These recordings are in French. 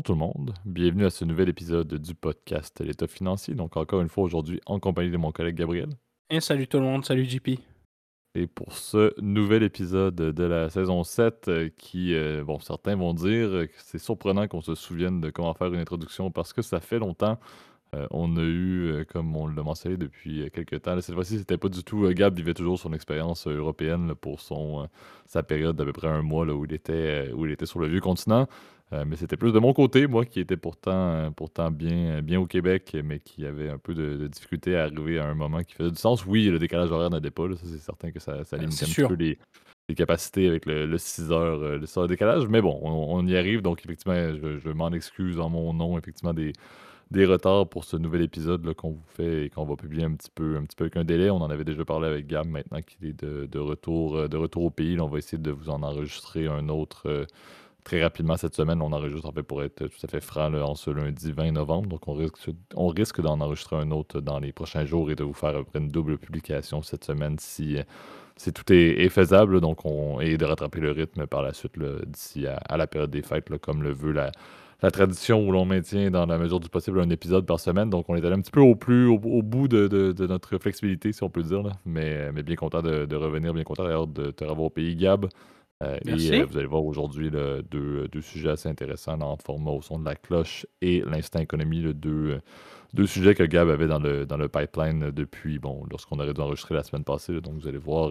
Bonjour tout le monde, bienvenue à ce nouvel épisode du podcast L'État financier. Donc encore une fois aujourd'hui en compagnie de mon collègue Gabriel. Et salut tout le monde, salut JP. Et pour ce nouvel épisode de la saison 7, euh, qui, euh, bon, certains vont dire que c'est surprenant qu'on se souvienne de comment faire une introduction parce que ça fait longtemps. Euh, on a eu, comme on l'a mentionné depuis quelques temps, cette fois-ci, c'était pas du tout. Gab vivait toujours son expérience européenne pour son, sa période d'à peu près un mois là, où, il était, où il était sur le vieux continent. Euh, mais c'était plus de mon côté, moi, qui était pourtant, euh, pourtant bien, bien au Québec, mais qui avait un peu de, difficulté à arriver à un moment qui faisait du sens. Oui, le décalage horaire n'aidait pas, ça c'est certain que ça, ça limite un petit peu les, capacités avec le, 6 heures, euh, le décalage. Mais bon, on, y arrive, donc effectivement, je, m'en excuse en mon nom, effectivement, des, des retards pour ce nouvel épisode qu'on vous fait et qu'on va publier un petit peu un petit peu avec un délai. On en avait déjà parlé avec Gab maintenant qu'il est de, retour de retour au pays. on va essayer de vous en enregistrer un autre très rapidement cette semaine. On enregistre, en fait, pour être tout à fait franc, en ce lundi 20 novembre. Donc, on risque, on risque d'en enregistrer un autre dans les prochains jours et de vous faire à une double publication cette semaine si, si tout est, faisable. Donc, on, et de rattraper le rythme par la suite d'ici à, la période des fêtes, comme le veut la, la tradition où l'on maintient dans la mesure du possible un épisode par semaine. Donc, on est allé un petit peu au plus au, bout de, notre flexibilité, si on peut dire. Mais, mais bien content de, revenir, bien content d'ailleurs de te revoir au pays, Gab. Euh, et euh, vous allez voir aujourd'hui deux, deux, sujets assez intéressants dans le format au son de la cloche et l'instant économie, le deux, deux sujets que Gab avait dans le, dans le pipeline depuis, bon, lorsqu'on aurait dû enregistrer la semaine passée. donc vous allez voir,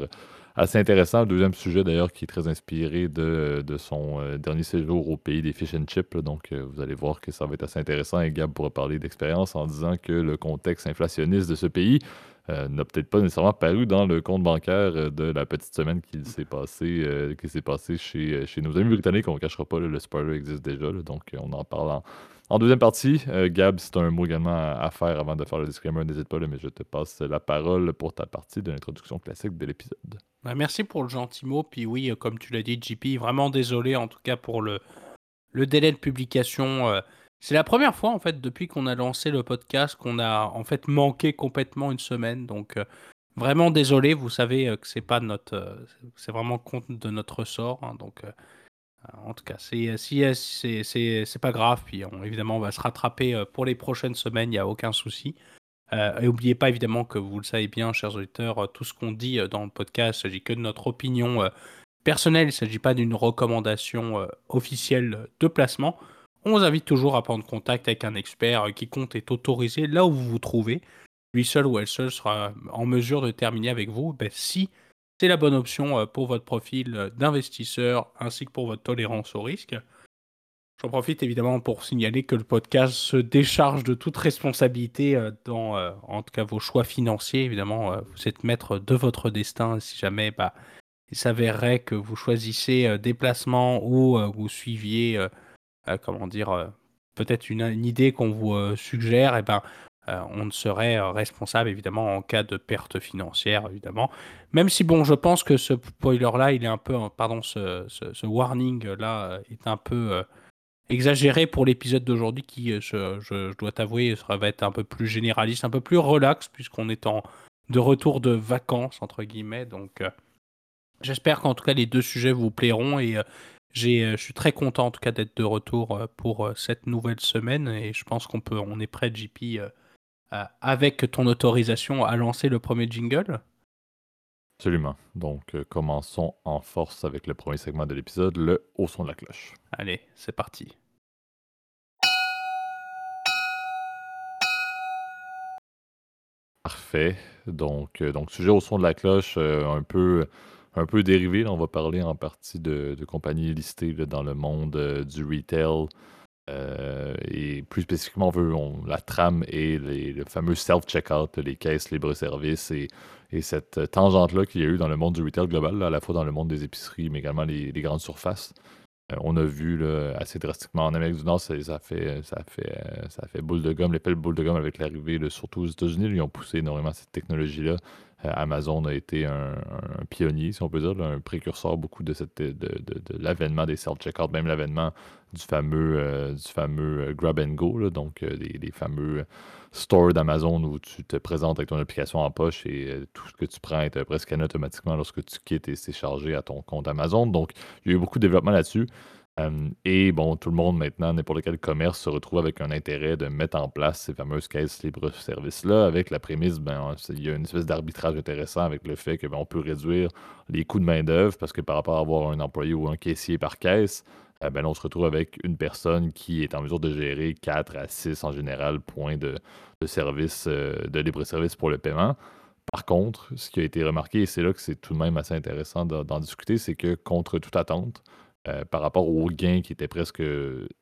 assez intéressant. Le deuxième sujet d'ailleurs qui est très inspiré de, de son euh, dernier séjour au pays des fish and chips. donc vous allez voir que ça va être assez intéressant et Gab pourra parler d'expérience en disant que le contexte inflationniste de ce pays euh, n'a peut-être pas nécessairement paru dans le compte bancaire euh, de la petite semaine qui s'est passée, euh, qui s'est passé chez, chez nos amis britanniques. On ne cachera pas, le spoiler existe déjà, donc on en parle en, deuxième partie. Gab, si tu as un mot également à, faire avant de faire le disclaimer, n'hésite pas, mais je te passe la parole pour ta partie de l'introduction classique de l'épisode. Bah, merci pour le gentil mot. Puis oui, comme tu l'as dit, JP, vraiment désolé en tout cas pour le, le délai de publication. C'est la première fois en fait depuis qu'on a lancé le podcast qu'on a en fait manqué complètement une semaine. Donc euh, vraiment désolé, vous savez euh, que c'est pas notre, euh, c'est vraiment compte de notre sort. Hein. donc en tout cas, c'est c'est pas grave. Puis évidemment, on va se rattraper pour les prochaines semaines. Il n'y a aucun souci. et n'oubliez pas évidemment que vous le savez bien, chers auditeurs, tout ce qu'on dit dans le podcast, il s'agit que de notre opinion personnelle. Il ne s'agit pas d'une recommandation officielle de placement. On vous invite toujours à prendre contact avec un expert qui compte est autorisé là où vous vous trouvez. Lui seul ou elle seule sera en mesure de déterminer avec vous ben, si c'est la bonne option euh, pour votre profil d'investisseur ainsi que pour votre tolérance au risque. J'en profite évidemment pour signaler que le podcast se décharge de toute responsabilité euh, dans, euh, en tout cas, vos choix financiers. Évidemment, vous êtes maître de votre destin. Si jamais bah, il s'avérerait que vous choisissez des placements ou vous suiviez euh, comment dire, euh, peut-être une, idée qu'on vous euh, suggère, et eh ben, on ne serait responsable évidemment en cas de perte financière, évidemment. Même si, bon, je pense que ce spoiler-là, il est un peu, pardon, ce, ce, warning-là est un peu exagéré pour l'épisode d'aujourd'hui qui, je, dois t'avouer, va être un peu plus généraliste, un peu plus relax, puisqu'on est en de retour de vacances, entre guillemets. Donc, j'espère qu'en tout cas, les deux sujets vous plairont et euh, je suis très content en tout cas d'être de retour euh, pour euh, cette nouvelle semaine et je pense qu'on peut, on est prêt, JP, avec ton autorisation à lancer le premier jingle. Absolument. Donc commençons en force avec le premier segment de l'épisode, le au son de la cloche. Allez, c'est parti. Parfait. Donc, donc sujet au son de la cloche, un peu un peu dérivé. on va parler en partie de, compagnies listées dans le monde euh, du retail. Euh, et plus spécifiquement, on veut la trame et les, le fameux self-checkout, les caisses libre-service et, cette tangente-là qu'il y a eu dans le monde du retail global, à la fois dans le monde des épiceries, mais également les, grandes surfaces. Euh, on a vu assez drastiquement en Amérique du Nord, ça, fait, ça, fait, boule de gomme, l'épée boule de gomme avec l'arrivée, surtout aux États-Unis, ils ont poussé énormément cette technologie-là. Euh, Amazon a été un, pionnier, si on peut dire, un précurseur beaucoup de, cette, de, l'avènement des self-checkout, même l'avènement du fameux, euh, du fameux euh, grab and go, donc les, fameux stores d'Amazon où tu te présentes avec ton application en poche et tout ce que tu prends est presque automatiquement lorsque tu quittes et c'est chargé à ton compte Amazon. Donc, il y a eu beaucoup de développement là-dessus. Et bon, tout le monde maintenant, n'importe quel commerce se retrouve avec un intérêt de mettre en place ces fameuses caisses libre-service-là, avec la prémisse, ben, il y a une espèce d'arbitrage intéressant avec le fait qu'on ben, peut réduire les coûts de main-d'œuvre parce que par rapport à avoir un employé ou un caissier par caisse, euh, ben on se retrouve avec une personne qui est en mesure de gérer 4 à 6 en général points de, service, euh, de libre-service pour le paiement. Par contre, ce qui a été remarqué, et c'est là que c'est tout de même assez intéressant d'en discuter, c'est que contre toute attente, euh, par rapport au gain qui était presque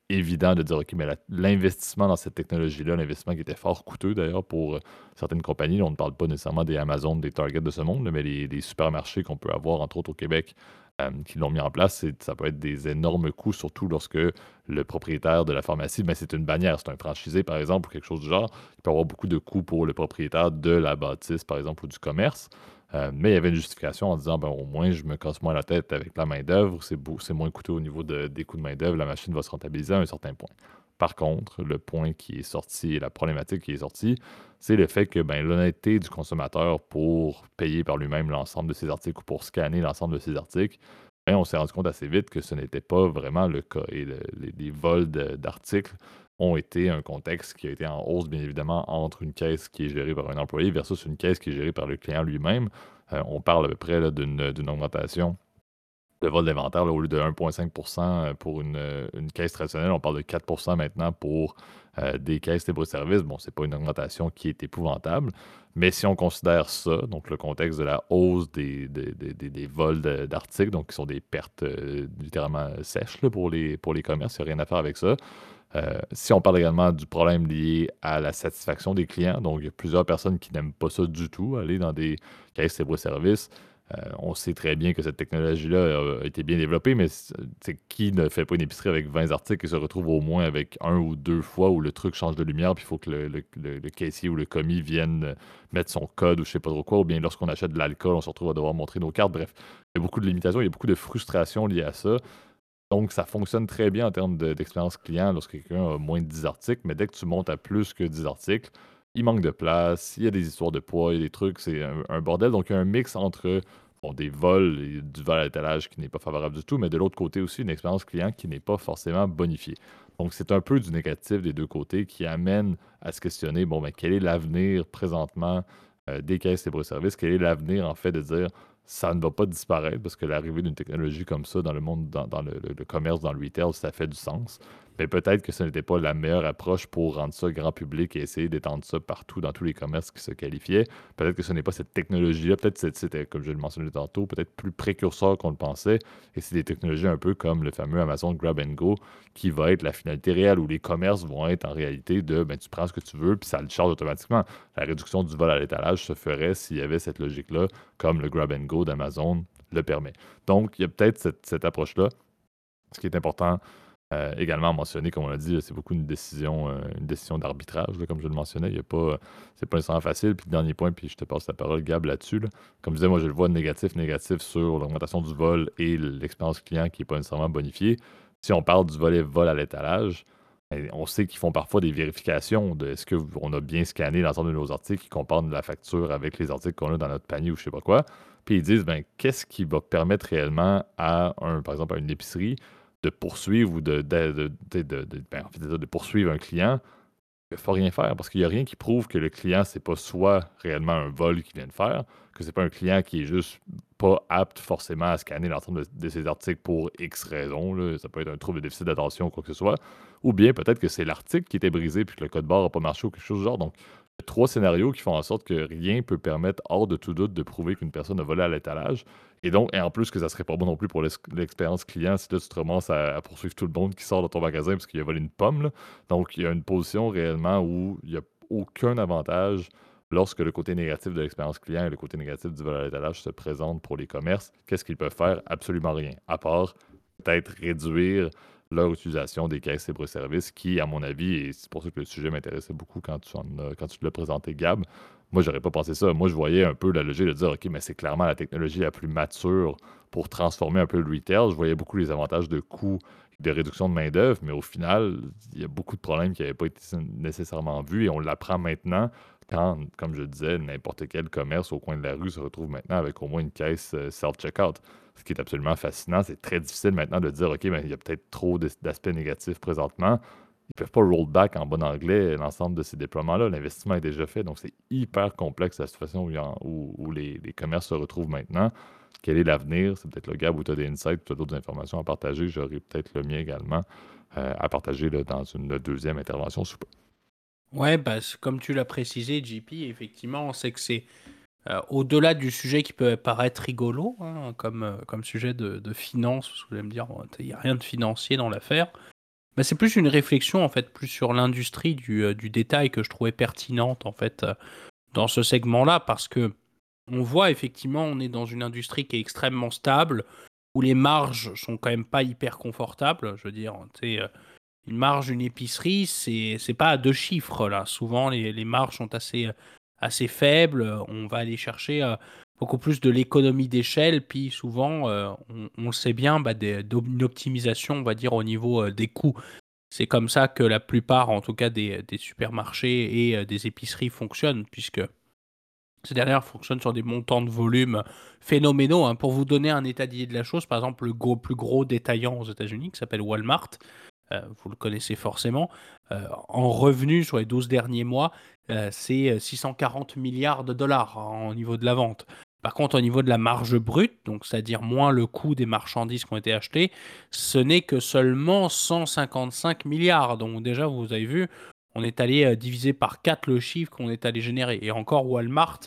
évident de dire, OK, mais l'investissement dans cette technologie-là, l'investissement qui était fort coûteux d'ailleurs pour euh, certaines compagnies, on ne parle pas nécessairement des Amazon, des Target de ce monde, mais les, supermarchés qu'on peut avoir, entre autres au Québec, euh, qui l'ont mis en place, ça peut être des énormes coûts, surtout lorsque le propriétaire de la pharmacie, mais c'est une bannière, c'est un franchisé par exemple, ou quelque chose du genre, il peut avoir beaucoup de coûts pour le propriétaire de la bâtisse, par exemple, ou du commerce. Euh, mais il y avait une justification en disant ben, au moins, je me casse moins la tête avec la main-d'œuvre, c'est moins coûteux au niveau des coûts de main-d'œuvre, la machine va se rentabiliser à un certain point. Par contre, le point qui est sorti et la problématique qui est sortie, c'est le fait que ben, l'honnêteté du consommateur pour payer par lui-même l'ensemble de ses articles ou pour scanner l'ensemble de ses articles, ben, on s'est rendu compte assez vite que ce n'était pas vraiment le cas. Et les vols d'articles ont été un contexte qui a été en hausse, bien évidemment, entre une caisse qui est gérée par un employé versus une caisse qui est gérée par le client lui-même. Euh, on parle à peu près d'une augmentation de vol d'inventaire au lieu de 1,5% euh, pour une, caisse traditionnelle. On parle de 4 maintenant pour euh, des caisses libre-service. Bon, c'est pas une augmentation qui est épouvantable, mais si on considère ça, donc le contexte de la hausse des, des, des, vols d'articles, donc qui sont des pertes littéralement sèches pour, les, pour les commerces, il n'y a rien à faire avec ça. Euh, si on parle également du problème lié à la satisfaction des clients, donc il y a plusieurs personnes qui n'aiment pas ça du tout, aller dans des caisses libre-service. Euh, on sait très bien que cette technologie-là a été bien développée, mais qui ne fait pas une épicerie avec 20 articles et se retrouve au moins avec un ou deux fois où le truc change de lumière, puis il faut que le, caissier ou le commis vienne mettre son code ou je sais pas trop quoi, ou bien lorsqu'on achète de l'alcool, on se retrouve à devoir montrer nos cartes. Bref, il y a beaucoup de limitations, il y a beaucoup de frustration liées à ça. Donc, ça fonctionne très bien en termes d'expérience client lorsque quelqu'un a moins de 10 articles, mais dès que tu montes à plus que 10 articles, il manque de place, il y a des histoires de poids, il y a des trucs, c'est un, bordel. Donc, il y a un mix entre des vols et du vol à l'étalage qui n'est pas favorable du tout, mais de l'autre côté aussi, une expérience client qui n'est pas forcément bonifiée. Donc, c'est un peu du négatif des deux côtés qui amène à se questionner, bon, ben, quel est l'avenir présentement euh, des caisses libre-service? Quel est l'avenir, en fait, de dire, ça ne va pas disparaître parce que l'arrivée d'une technologie comme ça dans le monde, dans, le, commerce, dans le retail, ça fait du sens. Mais peut-être que ce n'était pas la meilleure approche pour rendre ça grand public et essayer d'étendre ça partout dans tous les commerces qui se qualifiaient. Peut-être que ce n'est pas cette technologie-là. Peut-être que c'était, comme je le mentionnais tantôt, peut-être plus précurseur qu'on le pensait. Et c'est des technologies un peu comme le fameux Amazon Grab and Go qui va être la finalité réelle où les commerces vont être en réalité de ben, tu prends ce que tu veux puis ça le charge automatiquement. La réduction du vol à l'étalage se ferait s'il y avait cette logique-là, comme le Grab and Go d'Amazon le permet. Donc, il y a peut-être cette, cette approche-là. Ce qui est important euh, également mentionné, comme on l'a dit, c'est beaucoup une décision, euh, une décision d'arbitrage, comme je le mentionnais. Il y a pas, c'est pas nécessairement facile. Puis dernier point, puis je te passe la parole, Gab, là-dessus. Comme je disais, moi, je le vois négatif, négatif sur l'augmentation du vol et l'expérience client qui n'est pas nécessairement bonifiée. Si on parle du volet vol à l'étalage, ben, on sait qu'ils font parfois des vérifications de est-ce qu'on a bien scanné l'ensemble de nos articles, qui comparent la facture avec les articles qu'on a dans notre panier ou je sais pas quoi. Puis ils disent, ben, qu'est-ce qui va permettre réellement à un, par exemple, à une épicerie de poursuivre ou de, poursuivre un client, il ne faut rien faire parce qu'il n'y a rien qui prouve que le client, c'est pas soit réellement un vol qu'il vient de faire, que c'est pas un client qui est juste pas apte forcément à scanner l'ensemble de, ses articles pour X raisons. Ça peut être un trouble de déficit d'attention ou quoi que ce soit. Ou bien peut-être que c'est l'article qui était brisé puis que le code barre n'a pas marché ou quelque chose du genre. Trois scénarios qui font en sorte que rien peut permettre, hors de tout doute, de prouver qu'une personne a volé à l'étalage. Et donc, et en plus, que ça serait pas bon non plus pour l'expérience client si là, tu te remonces à, poursuivre tout le monde qui sort de ton magasin parce qu'il a volé une pomme. Donc, il y a une position réellement où il n'y a aucun avantage lorsque le côté négatif de l'expérience client et le côté négatif du vol à l'étalage se présentent pour les commerces. Qu'est-ce qu'ils peuvent faire? Absolument rien. À part peut-être réduire leur utilisation des caisses libre-service, qui, à mon avis, et c'est pour ça que le sujet m'intéressait beaucoup quand tu, en l'as présenté, Gab, moi, j'aurais pas pensé ça. Moi, je voyais un peu la logique de dire, OK, mais c'est clairement la technologie la plus mature pour transformer un peu le retail. Je voyais beaucoup les avantages de coûts, de réduction de main-d'œuvre, mais au final, il y a beaucoup de problèmes qui n'avaient pas été nécessairement vus et on l'apprend maintenant quand, comme je disais, n'importe quel commerce au coin de la rue se retrouve maintenant avec au moins une caisse euh, self-checkout. Ce qui est absolument fascinant. C'est très difficile maintenant de dire, OK, mais il y a peut-être trop d'aspects négatifs présentement. Ils ne peuvent pas roll back en bon anglais l'ensemble de ces déploiements-là. L'investissement est déjà fait. Donc, c'est hyper complexe la situation où, les, commerces se retrouvent maintenant. Quel est l'avenir? C'est peut-être le gars où tu as des insights, tu as d'autres informations à partager. J'aurai peut-être le mien également euh, à partager dans une deuxième intervention sous peu. Ouais, bah, comme tu l'as précisé, JP, effectivement, c'est que c'est euh, au-delà du sujet qui peut paraître rigolo, hein, comme, euh, comme sujet de, de finance, vous allez me dire, il n'y a rien de financier dans l'affaire. Bah, c'est plus une réflexion, en fait, plus sur l'industrie du, du, détail que je trouvais pertinente, en fait, dans ce segment-là, parce que on voit effectivement, on est dans une industrie qui est extrêmement stable, où les marges sont quand même pas hyper confortables. Je veux dire, sais une marge d'une épicerie, c'est c'est pas à deux chiffres là. Souvent les, marges sont assez assez faibles. On va aller chercher euh, beaucoup plus de l'économie d'échelle, puis souvent euh, on, sait bien bah, d'une optimisation, on va dire au niveau euh, des coûts. C'est comme ça que la plupart, en tout cas des, des supermarchés et des épiceries fonctionnent, puisque ces dernières fonctionnent sur des montants de volume phénoménaux. Hein. Pour vous donner un état d'idée de la chose, par exemple, le plus gros détaillant aux États-Unis, qui s'appelle Walmart, euh, vous le connaissez forcément, euh, en revenus sur les 12 derniers mois, euh, c'est 640 milliards de dollars hein, au niveau de la vente. Par contre, au niveau de la marge brute, donc c'est-à-dire moins le coût des marchandises qui ont été achetées, ce n'est que seulement 155 milliards. Donc déjà, vous avez vu, on est allé diviser par 4 le chiffre qu'on est allé générer. Et encore, Walmart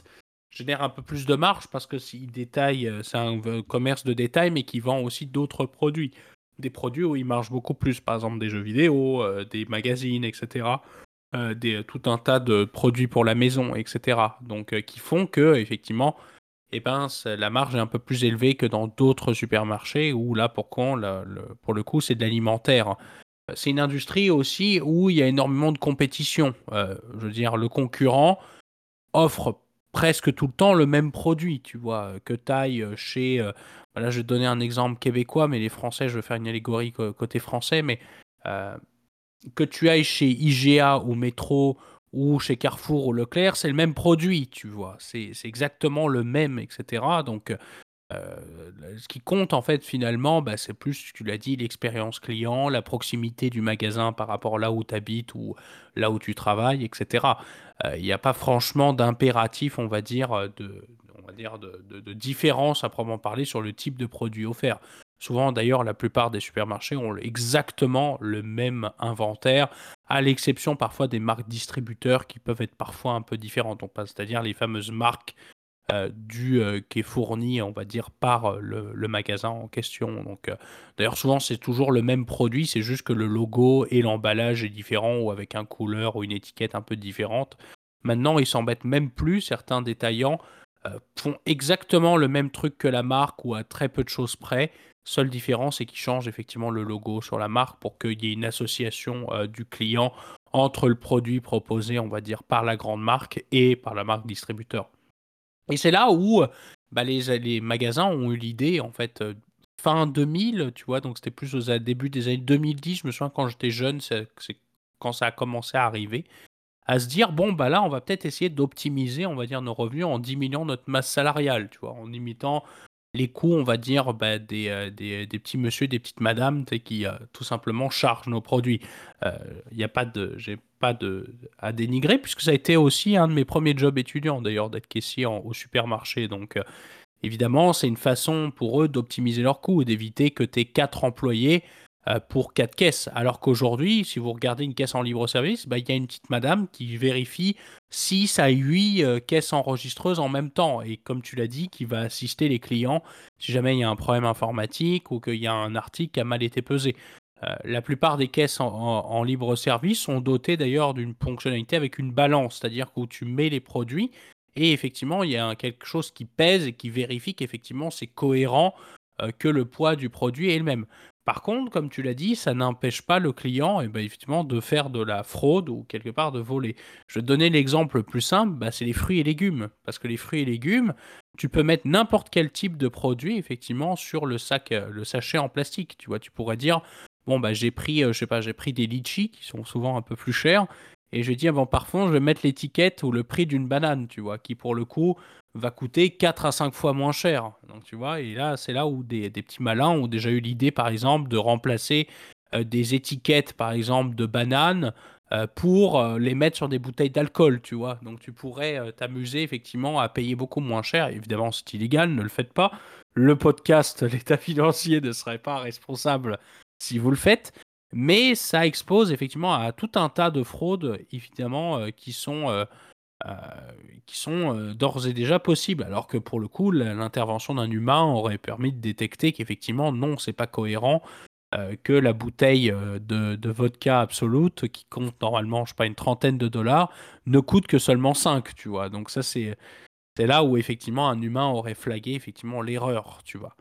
génère un peu plus de marge parce que détaille, c'est un commerce de détail, mais qui vend aussi d'autres produits des produits où ils marchent beaucoup plus, par exemple des jeux vidéo, euh, des magazines, etc. Euh, des, tout un tas de produits pour la maison, etc. Donc euh, qui font que effectivement, eh ben, la marge est un peu plus élevée que dans d'autres supermarchés où là pour, pour le coup c'est de l'alimentaire. C'est une industrie aussi où il y a énormément de compétition. je veux dire, le concurrent offre presque tout le temps le même produit, tu vois, que taille chez Là, je vais te donner un exemple québécois, mais les Français, je vais faire une allégorie côté français, mais euh, que tu ailles chez IGA ou Métro ou chez Carrefour ou Leclerc, c'est le même produit, tu vois. C'est exactement le même, etc. Donc, euh, ce qui compte, en fait, finalement, bah, c'est plus, tu l'as dit, l'expérience client, la proximité du magasin par rapport là où tu habites ou là où tu travailles, etc. Euh, il n'y a pas franchement d'impératif, on va dire, de, dire, de, différence à proprement parler sur le type de produit offert. Souvent, d'ailleurs, la plupart des supermarchés ont exactement le même inventaire, à l'exception parfois des marques distributeurs qui peuvent être parfois un peu différentes. C'est-à-dire les fameuses marques euh, du, euh, qui est fourni, on va dire, par euh, le, magasin en question. Donc, d'ailleurs, souvent, c'est toujours le même produit, c'est juste que le logo et l'emballage est différent ou avec un couleur ou une étiquette un peu différente. Maintenant, ils s'embêtent même plus, certains détaillants, euh, font exactement le même truc que la marque ou à très peu de choses près. Seule différence, c'est qu'ils changent effectivement le logo sur la marque pour qu'il y ait une association euh, du client entre le produit proposé, on va dire, par la grande marque et par la marque distributeur. Et c'est là où bah, les, les, magasins ont eu l'idée, en fait, euh, fin 2000, tu vois, donc c'était plus au début des années 2010, je me souviens quand j'étais jeune, c'est quand ça a commencé à arriver à se dire bon bah là on va peut-être essayer d'optimiser on va dire nos revenus en diminuant notre masse salariale tu vois en limitant les coûts on va dire bah, des, euh, des, des, petits monsieur des petites madames qui euh, tout simplement chargent nos produits. Il euh, n'y a pas de j'ai pas de à dénigrer puisque ça a été aussi un de mes premiers jobs étudiants d'ailleurs d'être caissier au supermarché. Donc évidemment c'est une façon pour eux d'optimiser leurs coûts d'éviter que tes quatre employés pour 4 caisses. Alors qu'aujourd'hui, si vous regardez une caisse en libre service, bah, il y a une petite madame qui vérifie 6 à 8 euh, caisses enregistreuses en même temps. Et comme tu l'as dit, qui va assister les clients si jamais il y a un problème informatique ou qu'il y a un article qui a mal été pesé. Euh, la plupart des caisses en, libre service sont dotées d'ailleurs d'une fonctionnalité avec une balance, c'est-à-dire où tu mets les produits et effectivement il y a quelque chose qui pèse et qui vérifie qu'effectivement c'est cohérent que le poids du produit est le même. Par contre, comme tu l'as dit, ça n'empêche pas le client eh ben, effectivement, de faire de la fraude ou quelque part de voler. Je donner l'exemple le plus simple, bah, c'est les fruits et légumes. Parce que les fruits et légumes, tu peux mettre n'importe quel type de produit effectivement sur le sac, euh, le sachet en plastique. Tu vois, tu pourrais dire bon bah j'ai pris, euh, pris des litchis qui sont souvent un peu plus chers et je dis avant par fond, je vais mettre l'étiquette ou le prix d'une banane, tu vois, qui pour le coup va coûter 4 à 5 fois moins cher. Donc tu vois, et là c'est là où des, petits malins ont déjà eu l'idée par exemple de remplacer euh, des étiquettes par exemple de bananes euh, pour euh, les mettre sur des bouteilles d'alcool, tu vois. Donc tu pourrais t'amuser effectivement à payer beaucoup moins cher. Évidemment c'est illégal, ne le faites pas. Le podcast, l'état financier ne serait pas responsable si vous le faites. Mais ça expose effectivement à tout un tas de fraudes, évidemment, qui sont, qui sont d'ores et déjà possibles. Alors que pour le coup, l'intervention d'un humain aurait permis de détecter qu'effectivement, non, c'est pas cohérent, que la bouteille de, vodka absolute, qui compte normalement, je sais pas, une trentaine de dollars, ne coûte que seulement 5, tu vois. Donc ça, c'est là où effectivement un humain aurait flagué effectivement l'erreur, tu vois.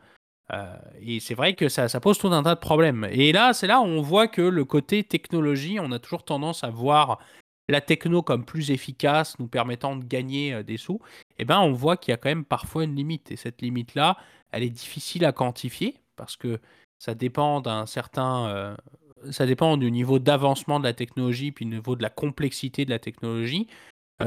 Euh, et c'est vrai que ça, pose tout un tas de problèmes. Et là, c'est là où on voit que le côté technologie, on a toujours tendance à voir la techno comme plus efficace, nous permettant de gagner euh, des sous. Eh ben, on voit qu'il y a quand même parfois une limite. Et cette limite-là, elle est difficile à quantifier parce que ça dépend d'un certain, euh, ça dépend du niveau d'avancement de la technologie, puis du niveau de la complexité de la technologie.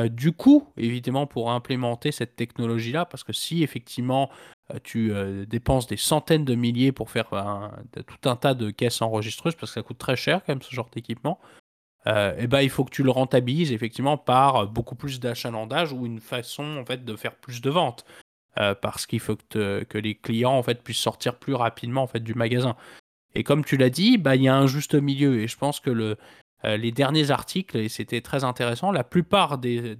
du coup, évidemment, pour implémenter cette technologie-là, parce que si effectivement euh, tu euh, dépenses des centaines de milliers pour faire tout un tas de caisses enregistreuses parce que ça coûte très cher quand même ce genre d'équipement. Euh, eh ben, il faut que tu le rentabilises effectivement par beaucoup plus d'achalandage ou une façon en fait de faire plus de ventes parce qu'il faut que, les clients en fait puissent sortir plus rapidement en fait du magasin. Et comme tu l'as dit, bah, il y a un juste milieu et je pense que le, les derniers articles et c'était très intéressant, la plupart des,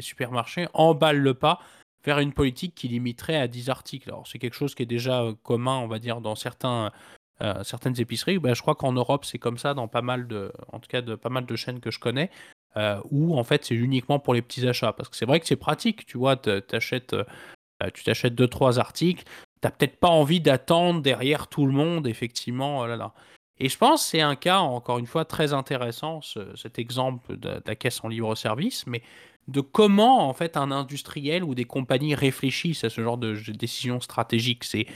supermarchés emballent le pas vers une politique qui limiterait à 10 articles. Alors c'est quelque chose qui est déjà euh, commun, on va dire, dans certains, euh, certaines épiceries. Ben, je crois qu'en Europe, c'est comme ça dans pas mal de, en tout cas de pas mal de chaînes que je connais, euh, où en fait c'est uniquement pour les petits achats. Parce que c'est vrai que c'est pratique, tu vois, t'achètes, tu t'achètes deux trois articles, t'as peut-être pas envie d'attendre derrière tout le monde, effectivement. Oh là, là. Et je pense que c'est un cas, encore une fois, très intéressant, cet exemple de, la caisse en libre service, mais de comment en fait un industriel ou des compagnies réfléchissent à ce genre de, décision stratégique. C'est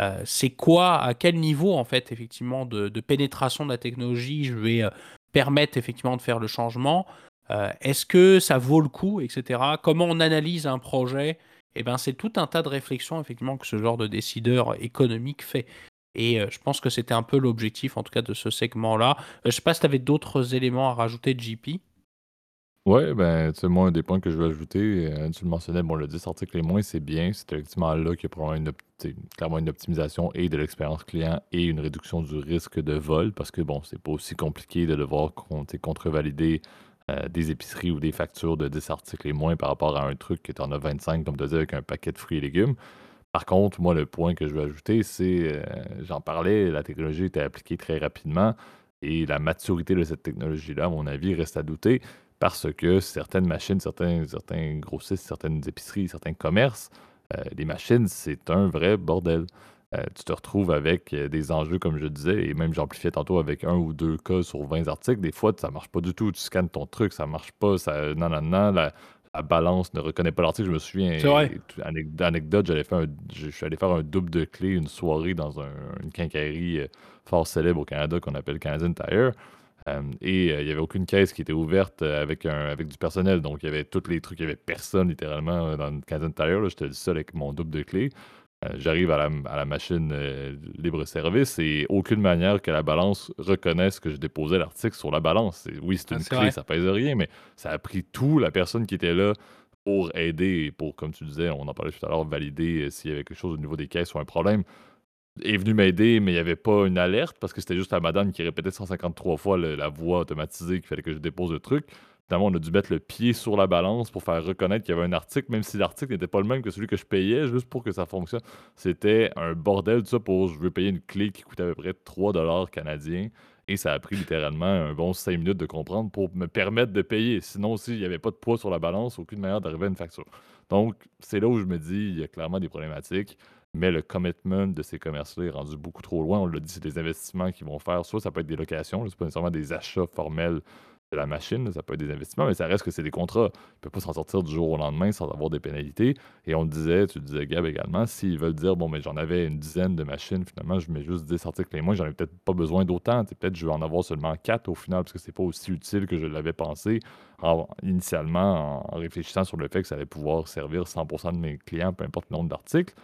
euh, c'est quoi, à quel niveau en fait effectivement de, pénétration de la technologie je vais euh, permettre effectivement de faire le changement? Euh, est-ce que ça vaut le coup, etc. Comment on analyse un projet? Eh ben c'est tout un tas de réflexions effectivement que ce genre de décideur économique fait. Et je pense que c'était un peu l'objectif, en tout cas, de ce segment-là. je ne sais pas si tu avais d'autres éléments à rajouter, JP. Ouais, ben, sais, moi, un des points que je veux ajouter, euh, tu le mentionnais, bon, le 10 articles et moins, c'est bien. C'est effectivement là qu'il y a probablement une, clairement une optimisation et de l'expérience client et une réduction du risque de vol parce que, bon, c'est pas aussi compliqué de devoir contrevalider euh, des épiceries ou des factures de 10 articles et moins par rapport à un truc que tu en as 25, comme tu disais, avec un paquet de fruits et légumes. Par contre, moi, le point que je veux ajouter, c'est, euh, j'en parlais, la technologie était appliquée très rapidement et la maturité de cette technologie-là, à mon avis, reste à douter parce que certaines machines, certains, certains grossistes, certaines épiceries, certains commerces, euh, les machines, c'est un vrai bordel. Euh, tu te retrouves avec des enjeux, comme je disais, et même j'amplifiais tantôt avec un ou deux cas sur 20 articles. Des fois, ça marche pas du tout. Tu scannes ton truc, ça marche pas. Ça, non, non, non. Balance ne reconnaît pas l'article. Je me souviens, anecdote, j'allais faire je suis allé faire un double de clé une soirée dans une quincaillerie fort célèbre au Canada qu'on appelle Canadian Tire. Euh, et euh, il n'y avait aucune caisse qui était ouverte euh, avec, un, avec du personnel. Donc, il y avait tous les trucs. Il n'y avait personne, littéralement, dans le Canadian Tire. J'étais le seul avec mon double de clé. J'arrive à la, machine libre-service et aucune manière que la balance reconnaisse que je déposais l'article sur la balance. oui, c'est une ah, clé, ça pèse rien, mais ça a pris tout la personne qui était là pour aider, pour, comme tu disais, on en parlait tout à l'heure, valider s'il y avait quelque chose au niveau des caisses ou un problème est venu m'aider, mais il n'y avait pas une alerte parce que c'était juste la madame qui répétait 153 fois la voix automatisée qu'il fallait que je dépose le truc. Finalement, on a dû mettre le pied sur la balance pour faire reconnaître qu'il y avait un article, même si l'article n'était pas le même que celui que je payais, juste pour que ça fonctionne. C'était un bordel, tout ça, pour je veux payer une clé qui coûtait à peu près 3 dollars canadiens. Et ça a pris littéralement un bon 5 minutes de comprendre pour me permettre de payer. Sinon, s'il n'y avait pas de poids sur la balance, aucune manière d'arriver à une facture. Donc, c'est là où je me dis, il y a clairement des problématiques mais le commitment de ces commerces-là est rendu beaucoup trop loin. On l'a dit, c'est des investissements qu'ils vont faire. Soit ça peut être des locations, c'est pas nécessairement des achats formels la machine, ça peut être des investissements, mais ça reste que c'est des contrats. Ils ne peuvent pas s'en sortir du jour au lendemain sans avoir des pénalités. Et on disait, tu disais, Gab, également, s'ils veulent dire, bon, mais j'en avais une dizaine de machines, finalement, je mets juste 10 articles et moi, j'en ai peut-être pas besoin d'autant. Peut-être je vais en avoir seulement 4 au final, parce que c'est pas aussi utile que je l'avais pensé initialement en, réfléchissant sur le fait que ça allait pouvoir servir 100% de mes clients, peu importe le nombre d'articles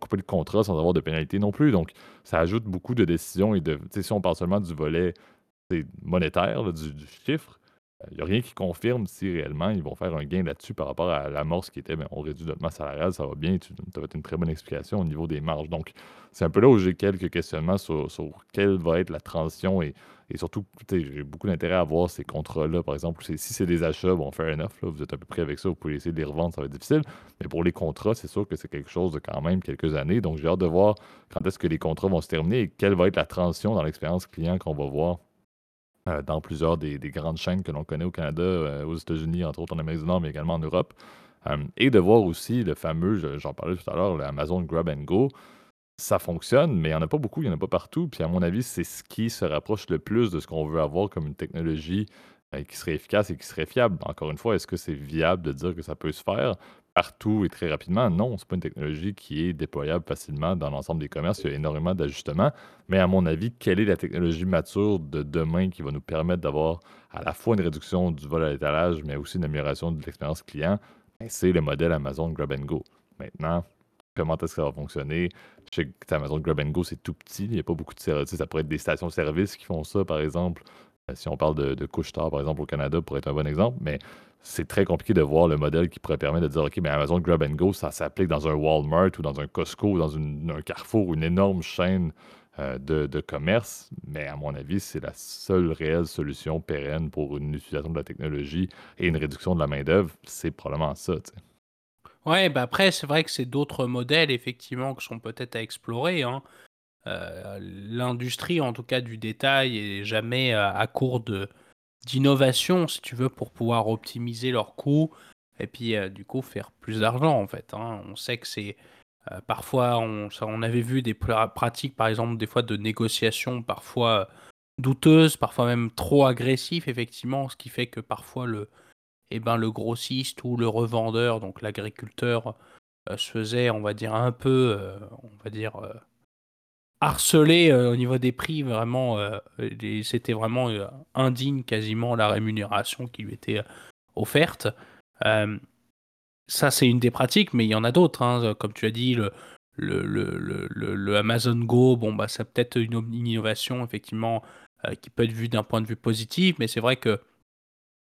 couper le contrat sans avoir de pénalité non plus. Donc, ça ajoute beaucoup de décisions et de. Si on parle seulement du volet monétaire, du, chiffre, il n'y a rien qui confirme si réellement ils vont faire un gain là-dessus par rapport à l'amorce qui était ben, on réduit notre masse salariale, ça va bien, tu as une très bonne explication au niveau des marges. Donc, c'est un peu là où j'ai quelques questionnements sur, quelle va être la transition et, et surtout, j'ai beaucoup d'intérêt à voir ces contrats-là. Par exemple, si c'est des achats, bon, fair enough, là, vous êtes à peu près avec ça, vous pouvez essayer de les revendre, ça va être difficile. Mais pour les contrats, c'est sûr que c'est quelque chose de quand même quelques années. Donc, j'ai hâte de voir quand est-ce que les contrats vont se terminer et quelle va être la transition dans l'expérience client qu'on va voir euh, dans plusieurs des, grandes chaînes que l'on connaît au Canada, euh, aux États-Unis, entre autres en Amérique du Nord, mais également en Europe. Euh, et de voir aussi le fameux, j'en parlais tout à l'heure, l'Amazon Grab and Go. Ça fonctionne, mais il n'y en a pas beaucoup, il n'y en a pas partout. Puis à mon avis, c'est ce qui se rapproche le plus de ce qu'on veut avoir comme une technologie qui serait efficace et qui serait fiable. Encore une fois, est-ce que c'est viable de dire que ça peut se faire? Partout et très rapidement. Non, ce n'est pas une technologie qui est déployable facilement dans l'ensemble des commerces. Il y a énormément d'ajustements. Mais à mon avis, quelle est la technologie mature de demain qui va nous permettre d'avoir à la fois une réduction du vol à l'étalage, mais aussi une amélioration de l'expérience client? Ben, c'est le modèle Amazon Grab Go. Maintenant, comment est-ce que ça va fonctionner? Je sais que Amazon Grab Go, c'est tout petit. Il n'y a pas beaucoup de services. Ça pourrait être des stations-service qui font ça, par exemple. Euh, si on parle de, de couche-tard, par exemple, au Canada, pour être un bon exemple. Mais c'est très compliqué de voir le modèle qui pourrait permettre de dire OK, mais Amazon Grab and Go, ça s'applique dans un Walmart ou dans un Costco ou dans un Carrefour ou une énorme chaîne euh, de, commerce. Mais à mon avis, c'est la seule réelle solution pérenne pour une utilisation de la technologie et une réduction de la main-d'œuvre. C'est probablement ça. Ouais, bah après, c'est vrai que c'est d'autres modèles, effectivement, qui sont peut-être à explorer. Hein. Euh, l'industrie, en tout cas du détail, est jamais à court de d'innovation, si tu veux, pour pouvoir optimiser leurs coûts et puis euh, du coup faire plus d'argent en fait. Hein. On sait que c'est euh, parfois, on, avait vu des pratiques par exemple des fois de négociation parfois douteuses, parfois même trop agressives effectivement, ce qui fait que parfois le, eh ben, le grossiste ou le revendeur, donc l'agriculteur, euh, se faisait, on va dire, un peu, on va dire, harcelé euh, au niveau des prix, vraiment, euh, c'était vraiment euh, indigne quasiment la rémunération qui lui était offerte. ça, c'est une des pratiques, mais il y en a d'autres. Hein. Comme tu as dit, le, Amazon Go, bon, bah, c'est peut-être une, une, innovation, effectivement, qui peut être vue d'un point de vue positif, mais c'est vrai que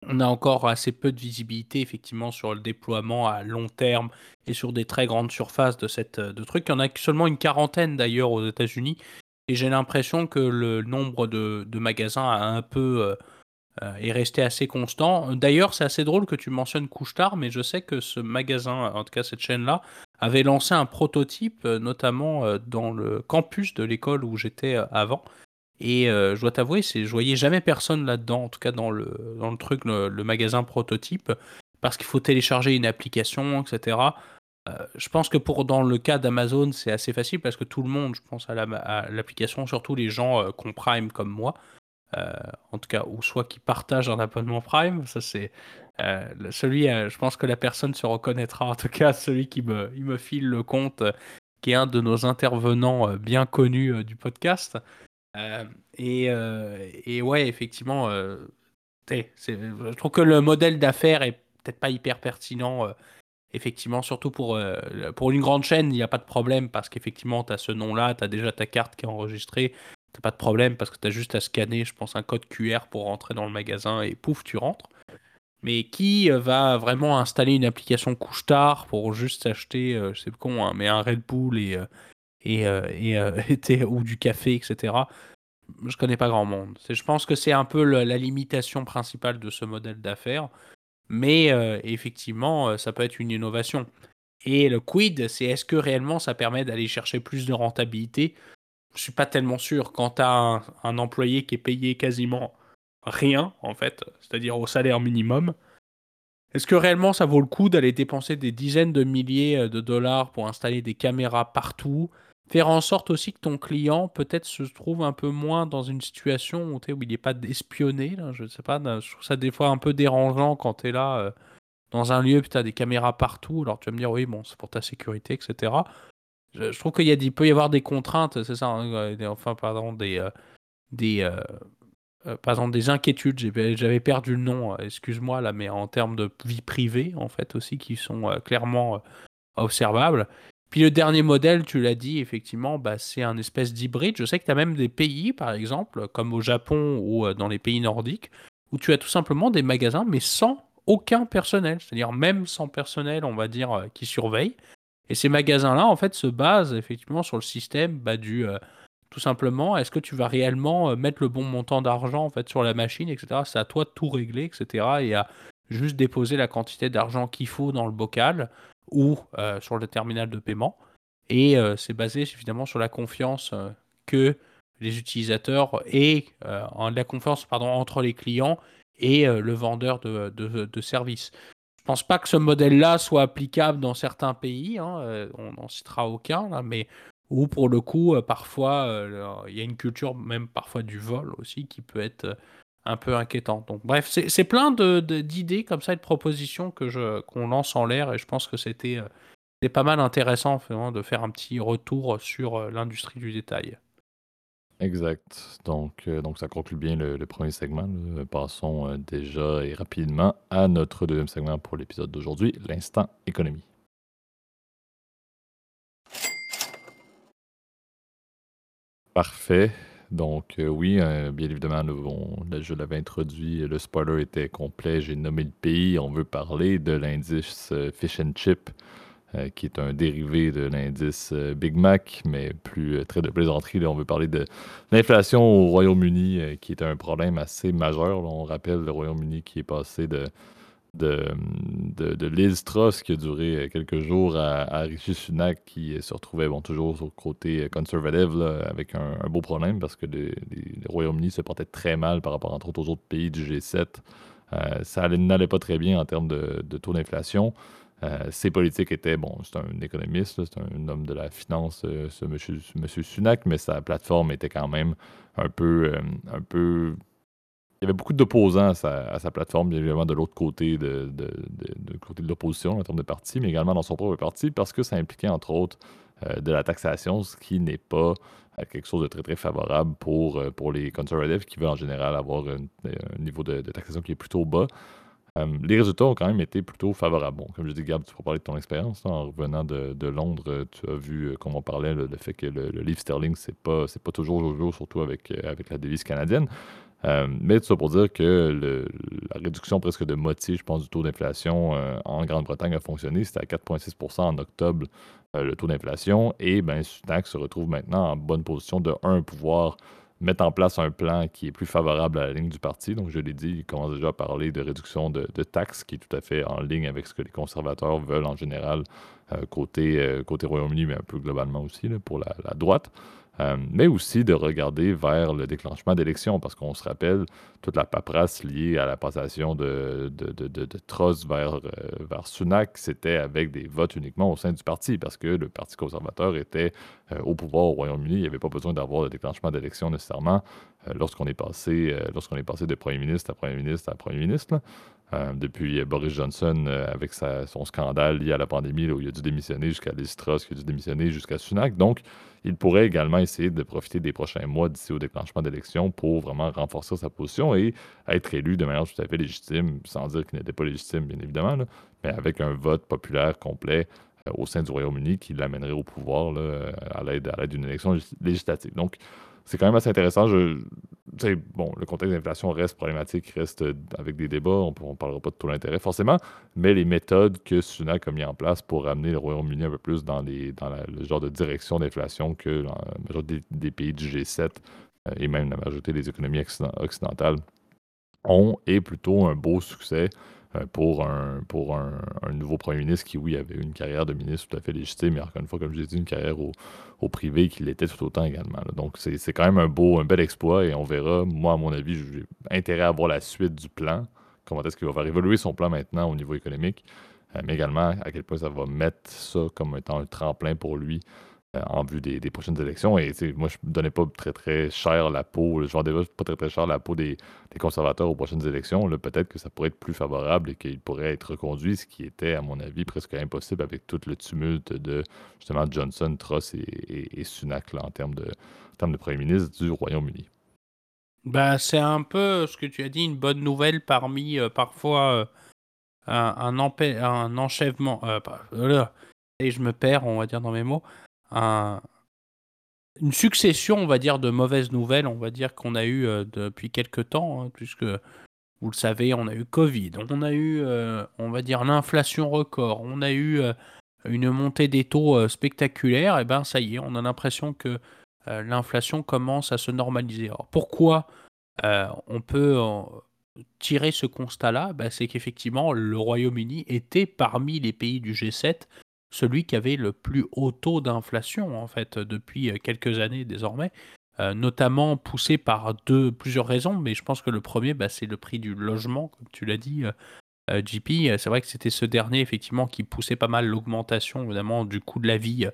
on a encore assez peu de visibilité effectivement sur le déploiement à long terme et sur des très grandes surfaces de cette de trucs. Il y en a seulement une quarantaine d'ailleurs aux États-Unis et j'ai l'impression que le nombre de, magasins a un peu euh, euh, est resté assez constant. D'ailleurs, c'est assez drôle que tu mentionnes Couchetard, mais je sais que ce magasin, en tout cas cette chaîne-là, avait lancé un prototype, euh, notamment dans le campus de l'école où j'étais avant. Et euh, je dois t'avouer, c'est, je voyais jamais personne là-dedans, en tout cas dans le, dans le truc, le, magasin prototype, parce qu'il faut télécharger une application, etc. Euh, je pense que pour dans le cas d'Amazon, c'est assez facile parce que tout le monde, je pense à, l'application, surtout les gens euh, qui ont Prime comme moi, en tout cas, ou soit qui partagent un abonnement Prime. Ça, c'est celui, je pense que la personne se reconnaîtra, en tout cas, celui qui me, me file le compte, qui est un de nos intervenants bien connus du podcast. Euh, et, euh, et, ouais, effectivement, euh, je trouve que le modèle d'affaires est peut-être pas hyper pertinent. effectivement, surtout pour, une grande chaîne, il n'y a pas de problème parce qu'effectivement, tu as ce nom-là, tu as déjà ta carte qui est enregistrée. T'as pas de problème parce que tu as juste à scanner, je pense, un code QR pour rentrer dans le magasin et pouf, tu rentres. Mais qui va vraiment installer une application couche-tard pour juste acheter, je sais pas con, hein, mais un Red Bull et, et, et, ou du café, etc je connais pas grand monde. Je pense que c'est un peu la limitation principale de ce modèle d'affaires. Mais euh, effectivement, euh, ça peut être une innovation. Et le quid, c'est est-ce que réellement ça permet d'aller chercher plus de rentabilité? Je suis pas tellement sûr. Quand tu as un, employé qui est payé quasiment rien, en fait, c'est-à-dire au salaire minimum, est-ce que réellement ça vaut le coup d'aller dépenser des dizaines de milliers euh, de dollars pour installer des caméras partout? Faire en sorte aussi que ton client peut-être se trouve un peu moins dans une situation où, où il n'est pas espionné. Là, je sais pas, je trouve ça des fois un peu dérangeant quand tu es là euh, dans un lieu, puis tu as des caméras partout. Alors tu vas me dire, oui, bon, c'est pour ta sécurité, etc. Je, trouve qu'il peut y avoir des contraintes, c'est ça, hein, enfin, pardon, des, euh, des, euh, exemple, des inquiétudes. J'avais perdu le nom, excuse-moi, là, mais en termes de vie privée, en fait, aussi, qui sont clairement observables. Puis le dernier modèle, tu l'as dit, effectivement, bah, c'est un espèce d'hybride. Je sais que tu as même des pays, par exemple, comme au Japon ou euh, dans les pays nordiques, où tu as tout simplement des magasins, mais sans aucun personnel. C'est-à-dire même sans personnel, on va dire, euh, qui surveille. Et ces magasins-là, en fait, se basent effectivement sur le système bah, du... Euh, tout simplement, est-ce que tu vas réellement mettre le bon montant d'argent en sur la machine, etc. C'est à toi de tout régler, etc. Et à juste déposer la quantité d'argent qu'il faut dans le bocal ou euh, sur le terminal de paiement. Et euh, c'est basé évidemment sur la confiance euh, que les utilisateurs et la confiance pardon, entre les clients et le vendeur de, de, services. Je ne pense pas que ce modèle-là soit applicable dans certains pays, hein, on n'en citera aucun, mais où pour le coup, parfois, il y a une culture même parfois du vol aussi qui peut être un peu inquiétant. Donc bref, c'est plein d'idées comme ça et de propositions que je qu'on lance en l'air et je pense que c'était euh, pas mal intéressant de faire un petit retour sur euh, l'industrie du détail. Exact. Donc, euh, donc ça conclut bien le, premier segment. Passons déjà et rapidement à notre deuxième segment pour l'épisode d'aujourd'hui, l'instant économie. Parfait. Donc, euh, oui, euh, bien évidemment, je l'avais introduit, le spoiler était complet. J'ai nommé le pays. On veut parler de l'indice euh, Fish and Chip, qui est un dérivé de l'indice Big Mac, mais plus très de plaisanterie. on veut parler de l'inflation au Royaume-Uni, qui est un problème assez majeur. on rappelle le Royaume-Uni qui est passé de de, de, Liz Truss qui a duré euh, quelques jours à, à Sunak qui se retrouvait bon, toujours sur le côté euh, conservative avec un, beau problème parce que le, Royaume-Uni se portait très mal par rapport entre autres aux autres pays du G7. Euh, ça n'allait pas très bien en termes de, taux d'inflation. ses politiques étaient, bon, c'est un économiste, c'est un homme de la finance, ce monsieur, monsieur, Sunak, mais sa plateforme était quand même un peu, un peu il y avait beaucoup d'opposants à sa, plateforme, bien évidemment, de l'autre côté de, de l'opposition en termes de parti, mais également dans son propre parti, parce que ça impliquait, entre autres, euh, de la taxation, ce qui n'est pas euh, quelque chose de très, très favorable pour, euh, pour les conservatives qui veulent en général avoir un, niveau de, taxation qui est plutôt bas. les résultats ont quand même été plutôt favorables. Comme je dis, Gab, tu peux parler de ton expérience. en revenant de, Londres, tu as vu, comme on parlait, le, fait que le, livre sterling, c'est pas, pas toujours jour, surtout avec, avec la devise canadienne. Euh, mais tout ça pour dire que la réduction presque de moitié, je pense, du taux d'inflation euh, en Grande-Bretagne a fonctionné. C'était à 4,6% en octobre, euh, le taux d'inflation. Et ben, Sunak se retrouve maintenant en bonne position de, un, pouvoir mettre en place un plan qui est plus favorable à la ligne du parti. Donc, je l'ai dit, il commence déjà à parler de réduction de, taxes, qui est tout à fait en ligne avec ce que les conservateurs veulent en général côté Royaume-Uni, mais un peu globalement aussi pour la droite. Euh, mais aussi de regarder vers le déclenchement d'élections, parce qu'on se rappelle toute la paperasse liée à la passation de, de, de, de vers, euh, vers Sunak, c'était avec des votes uniquement au sein du parti, parce que le Parti conservateur était euh, au pouvoir au Royaume-Uni, il n'y avait pas besoin d'avoir le déclenchement d'élections nécessairement lorsqu'on est, passé, lorsqu'on est passé de Premier ministre à Premier ministre à Premier ministre. Euh, depuis Boris Johnson euh, avec son scandale lié à la pandémie, où il a dû démissionner jusqu'à Liz Truss, qui a dû démissionner jusqu'à Sunak. Donc, il pourrait également essayer de profiter des prochains mois d'ici au déclenchement d'élections pour vraiment renforcer sa position et être élu de manière tout à fait légitime, sans dire qu'il n'était pas légitime, bien évidemment, mais avec un vote populaire complet euh, au sein du Royaume-Uni qui l'amènerait au pouvoir à l'aide d'une élection législative. Donc, c'est quand même assez intéressant. Bon, le contexte d'inflation reste problématique, reste avec des débats. On ne parlera pas de taux d'intérêt forcément, mais les méthodes que Sunak a mis en place pour amener le Royaume-Uni un peu plus dans, le genre de direction d'inflation que la majorité des, pays du G7 euh, et même la majorité des économies occidentales ont, est plutôt un beau succès. Euh, pour, un, pour un, nouveau premier ministre qui, oui, avait une carrière de ministre tout à fait légitime, mais encore une fois, comme je l'ai dit, une carrière au, au privé qui l'était tout autant également. Donc, c'est quand même un beau, un bel exploit et on verra. Moi, à mon avis, j'ai intérêt à voir la suite du plan. Comment est-ce qu'il va faire évoluer son plan maintenant au niveau économique, euh, mais également à quel point ça va mettre ça comme étant un tremplin pour lui en vue des, prochaines élections. Et moi, je ne donnais pas très très cher la peau, je vendais pas très très cher la peau des, conservateurs aux prochaines élections. Peut-être que ça pourrait être plus favorable et qu'il pourrait être reconduit, ce qui était, à mon avis, presque impossible avec tout le tumulte de justement Johnson, Truss et, Sunak en, termes de, de Premier ministre du Royaume-Uni. Bah, c'est un peu ce que tu as dit, une bonne nouvelle parmi euh, parfois euh, un, un enchèvement. et je me perds, on va dire, dans mes mots une succession, on va dire, de mauvaises nouvelles, on va dire, qu'on a eu euh, depuis quelques temps, hein, puisque, vous le savez, on a eu Covid, on a eu, euh, on va dire, l'inflation record, on a eu euh, une montée des taux spectaculaire, et ben ça y est, on a l'impression que l'inflation commence à se normaliser. Alors pourquoi on peut tirer ce constat-là? Ben, C'est qu'effectivement, le Royaume-Uni était parmi les pays du G7 celui qui avait le plus haut taux d'inflation en fait depuis euh, quelques années désormais, euh, notamment poussé par plusieurs raisons, mais je pense que le premier, bah, c'est le prix du logement, comme tu l'as dit, euh, JP. C'est vrai que c'était ce dernier effectivement qui poussait pas mal l'augmentation évidemment du coût de la vie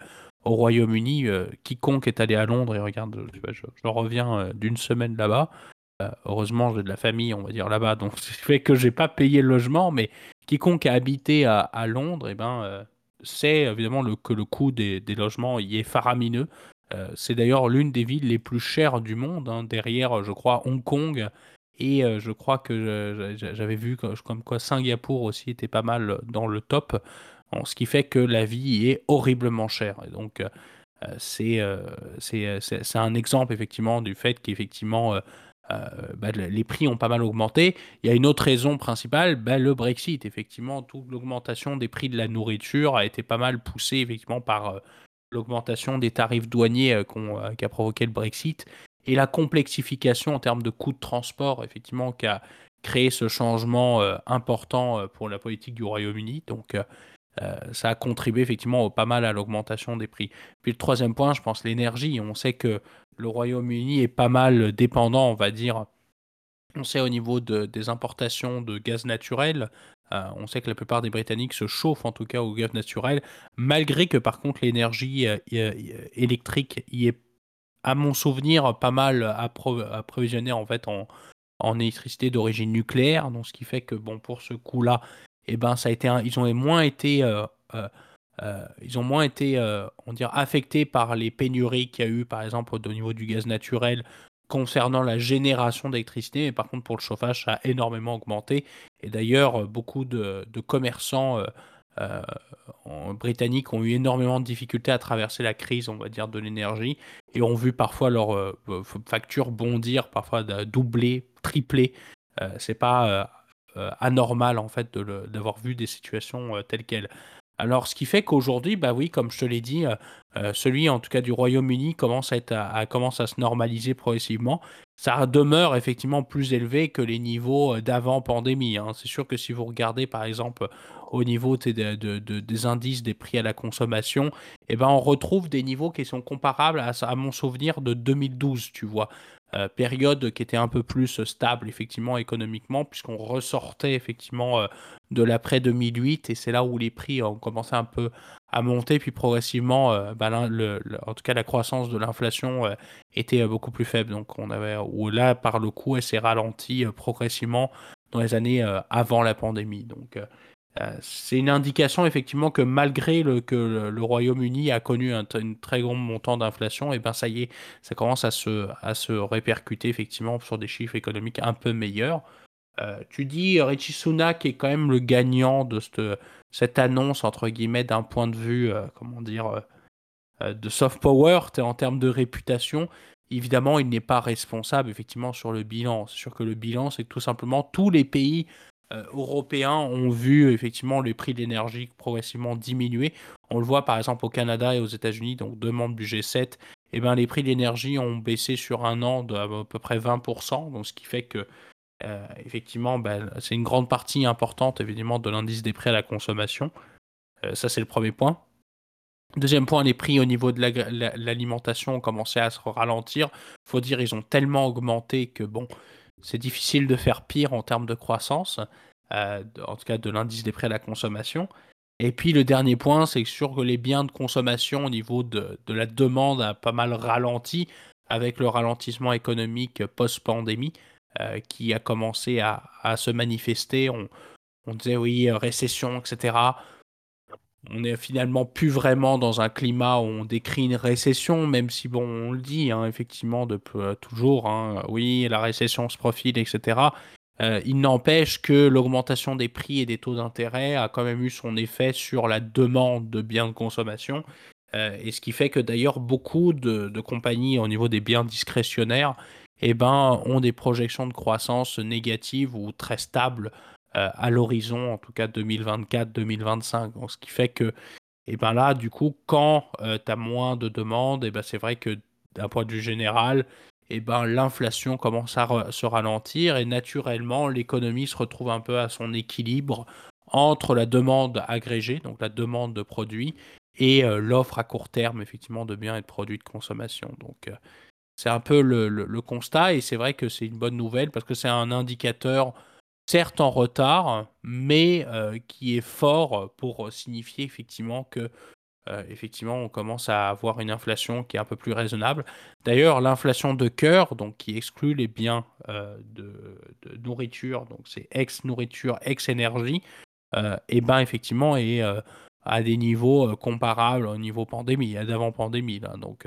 au Royaume-Uni. quiconque est allé à Londres et regarde, je, reviens d'une semaine là-bas. heureusement, j'ai de la famille, on va dire là-bas, donc ce fait que j'ai pas payé le logement, mais quiconque a habité à, Londres, et eh ben c'est évidemment le, que le coût des, logements y est faramineux. Euh, c'est d'ailleurs l'une des villes les plus chères du monde, hein, derrière, je crois, Hong Kong. Et euh, je crois que j'avais vu comme quoi Singapour aussi était pas mal dans le top, ce qui fait que la vie est horriblement chère. Et donc, euh, c'est un exemple effectivement du fait qu'effectivement euh, bah, les prix ont pas mal augmenté. Il y a une autre raison principale, bah, le Brexit. Effectivement, toute l'augmentation des prix de la nourriture a été pas mal poussée effectivement par euh, l'augmentation des tarifs douaniers euh, qui a provoqué le Brexit et la complexification en termes de coûts de transport, effectivement, qui a créé ce changement important pour la politique du Royaume-Uni. Donc, ça a contribué effectivement pas mal à l'augmentation des prix. Puis le troisième point, je pense, l'énergie. On sait que le Royaume-Uni est pas mal dépendant, on va dire. On sait au niveau des importations de gaz naturel, euh, on sait que la plupart des Britanniques se chauffent en tout cas au gaz naturel, malgré que par contre l'énergie euh, électrique y est, à mon souvenir, pas mal approvisionnée en fait en, électricité d'origine nucléaire. Donc ce qui fait que bon pour ce coup-là, eh ben ça a été ils ont moins été euh, euh, ils ont moins été euh, on dirait, affectés par les pénuries qu'il y a eu, par exemple, au niveau du gaz naturel concernant la génération d'électricité. Mais par contre, pour le chauffage, ça a énormément augmenté. Et d'ailleurs, beaucoup de, commerçants euh, britanniques ont eu énormément de difficultés à traverser la crise, on va dire, de l'énergie. Et ont vu parfois leurs factures bondir, parfois doubler, tripler. C'est pas anormal, en fait, d'avoir vu des situations telles quelles. Alors, ce qui fait qu'aujourd'hui, bah oui, comme je te l'ai dit, euh, euh, celui en tout cas du Royaume-Uni commence à, se normaliser progressivement. Ça demeure effectivement plus élevé que les niveaux euh, d'avant pandémie. Hein. C'est sûr que si vous regardez par exemple au niveau des indices des prix à la consommation, eh ben, on retrouve des niveaux qui sont comparables à, à mon souvenir de 2012, tu vois. Euh, période qui était un peu plus stable effectivement économiquement puisqu'on ressortait effectivement euh, de l'après 2008 et c'est là où les prix ont commencé un peu à monter puis progressivement euh, bah, en tout cas la croissance de l'inflation était beaucoup plus faible. Donc on avait où là par le coup elle s'est ralentie progressivement dans les années avant la pandémie. Donc c'est une indication effectivement que malgré le, que le, Royaume-Uni a connu un, très grand montant d'inflation, et eh ben ça y est, ça commence à se, à se répercuter effectivement sur des chiffres économiques un peu meilleurs. Euh, tu dis Richie Sunak est quand même le gagnant de cette, cette annonce entre guillemets d'un point de vue, euh, comment dire, de soft power en termes de réputation. Évidemment, il n'est pas responsable effectivement sur le bilan. C'est sûr que le bilan, c'est tout simplement tous les pays euh, européens ont vu effectivement les prix de l'énergie progressivement diminuer. On le voit par exemple au Canada et aux États-Unis, donc deux membres du G7, et eh ben, les prix de l'énergie ont baissé sur un an de peu près 20%, donc ce qui fait que euh, effectivement ben, c'est une grande partie importante évidemment de l'indice des prix à la consommation. Euh, ça c'est le premier point. Deuxième point, les prix au niveau de l'alimentation ont commencé à se ralentir. Faut dire, ils ont tellement augmenté que bon, c'est difficile de faire pire en termes de croissance, euh, en tout cas de l'indice des prix à la consommation. Et puis le dernier point, c'est sûr que les biens de consommation au niveau de, la demande a pas mal ralenti avec le ralentissement économique post-pandémie euh, qui a commencé à, se manifester. On, on, disait oui, récession, etc. On n'est finalement plus vraiment dans un climat où on décrit une récession, même si, bon, on le dit, hein, effectivement, depuis euh, toujours, hein, oui, la récession se profile, etc. Euh, il n'empêche que l'augmentation des prix et des taux d'intérêt a quand même eu son effet sur la demande de biens de consommation. Euh, et ce qui fait que d'ailleurs beaucoup de, compagnies au niveau des biens discrétionnaires eh ben, ont des projections de croissance négatives ou très stables euh, à l'horizon, en tout cas 2024-2025. Donc, ce qui fait que eh ben là, du coup, quand tu as moins de demandes, eh ben, c'est vrai que d'un point de vue général, eh ben, l'inflation commence à se ralentir et naturellement l'économie se retrouve un peu à son équilibre entre la demande agrégée, donc la demande de produits, et euh, l'offre à court terme effectivement de biens et de produits de consommation. Donc euh, c'est un peu le, constat et c'est vrai que c'est une bonne nouvelle parce que c'est un indicateur certes en retard, mais euh, qui est fort pour signifier effectivement que euh, effectivement, on commence à avoir une inflation qui est un peu plus raisonnable. D'ailleurs, l'inflation de cœur, donc qui exclut les biens euh, de, nourriture, donc c'est ex-nourriture, ex-énergie, et euh, eh ben effectivement est à des niveaux comparables au niveau pandémie, à d'avant-pandémie. Donc,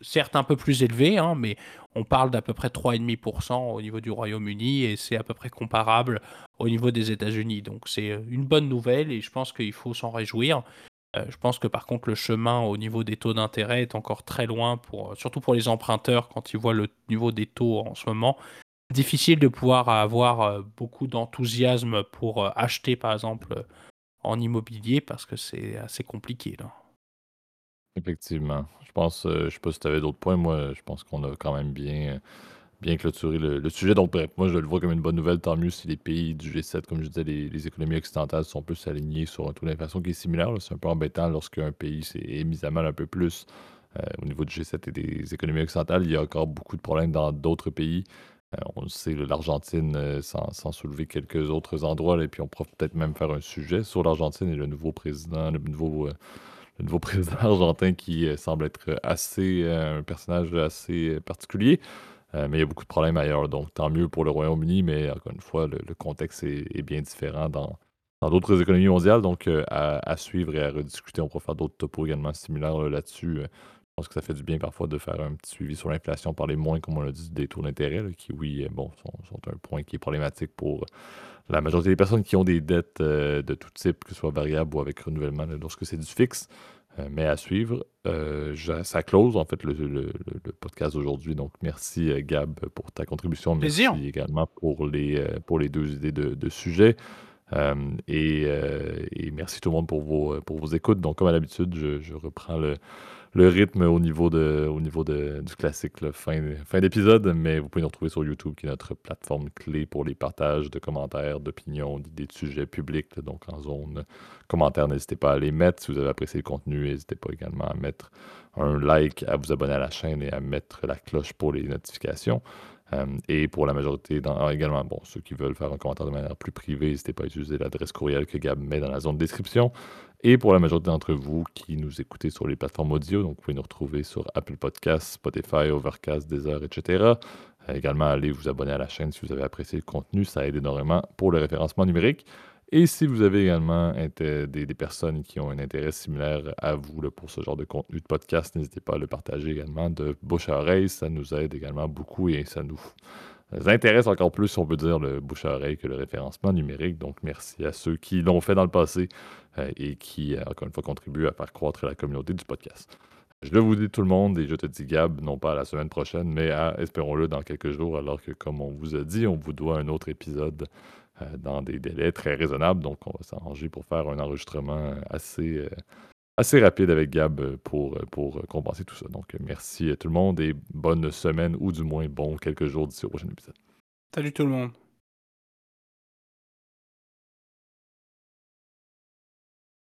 certes un peu plus élevé, hein, mais on parle d'à peu près 3,5% au niveau du Royaume-Uni et c'est à peu près comparable au niveau des États-Unis. Donc, c'est une bonne nouvelle et je pense qu'il faut s'en réjouir. Euh, je pense que par contre le chemin au niveau des taux d'intérêt est encore très loin, pour, surtout pour les emprunteurs quand ils voient le niveau des taux en ce moment. Difficile de pouvoir avoir euh, beaucoup d'enthousiasme pour euh, acheter par exemple en immobilier parce que c'est assez compliqué là. Effectivement. Je pense, je sais pas si tu avais d'autres points, moi je pense qu'on a quand même bien bien clôturer le, sujet. Donc, bref, moi, je le vois comme une bonne nouvelle. Tant mieux si les pays du G7, comme je disais, les, économies occidentales sont plus alignées sur un taux d'inflation qui est similaire. C'est un peu embêtant lorsqu'un pays est mis à mal un peu plus euh, au niveau du G7 et des économies occidentales. Il y a encore beaucoup de problèmes dans d'autres pays. Euh, on sait, l'Argentine, euh, sans, soulever quelques autres endroits, et puis on pourra peut-être même faire un sujet sur l'Argentine et le nouveau président, le nouveau nouveau président argentin qui semble être assez un personnage assez particulier. Euh, mais il y a beaucoup de problèmes ailleurs. Donc, tant mieux pour le Royaume-Uni, mais encore une fois, le, contexte est, bien différent dans, d'autres économies mondiales. Donc, euh, à, suivre et à rediscuter. On pourra faire d'autres topos également similaires là-dessus. Euh, je pense que ça fait du bien parfois de faire un petit suivi sur l'inflation, parler moins, comme on l'a dit, des taux d'intérêt, qui, oui, bon, sont, un point qui est problématique pour la majorité des personnes qui ont des dettes de tout type, que ce soit variable ou avec renouvellement, lorsque c'est du fixe. Euh, mais à suivre, euh, ça close en fait le, podcast d'aujourd'hui. Donc merci euh, Gab pour ta contribution. Merci également pour les, pour les deux idées de, sujets. et, merci tout le monde pour vos, pour vos écoutes. Donc comme à l'habitude, je reprends le, le rythme au niveau, de, au niveau de, du classique, fin, fin d'épisode, mais vous pouvez nous retrouver sur YouTube, qui est notre plateforme clé pour les partages de commentaires, d'opinions, d'idées de sujets publics. donc en zone commentaires, n'hésitez pas à les mettre. Si vous avez apprécié le contenu, n'hésitez pas également à mettre un like, à vous abonner à la chaîne et à mettre la cloche pour les notifications. Euh, et pour la majorité, dans, également, bon, ceux qui veulent faire un commentaire de manière plus privée, n'hésitez pas à utiliser l'adresse courriel que Gab met dans la zone de description. Et pour la majorité d'entre vous qui nous écoutez sur les plateformes audio, donc vous pouvez nous retrouver sur Apple Podcasts, Spotify, Overcast, Deezer, etc. Euh, également, allez vous abonner à la chaîne si vous avez apprécié le contenu, ça aide énormément pour le référencement numérique. Et si vous avez également des, personnes qui ont un intérêt similaire à vous pour ce genre de contenu de podcast, n'hésitez pas à le partager également de bouche à oreille. Ça nous aide également beaucoup et ça nous intéresse encore plus, on peut dire, le bouche à oreille que le référencement numérique. Donc, merci à ceux qui l'ont fait dans le passé et qui, euh, encore une fois, contribuent à faire croître la communauté du podcast. Je le vous dis tout le monde et je te dis Gab, non pas à la semaine prochaine, mais à, espérons-le, dans quelques jours, alors que comme on vous a dit, on vous doit un autre épisode euh, dans des délais très raisonnables. Donc on va s'arranger pour faire un enregistrement assez, assez rapide avec Gab pour, pour compenser tout ça. Donc merci à tout le monde et bonne semaine ou du moins bon quelques jours d'ici au prochain épisode. Salut tout le monde.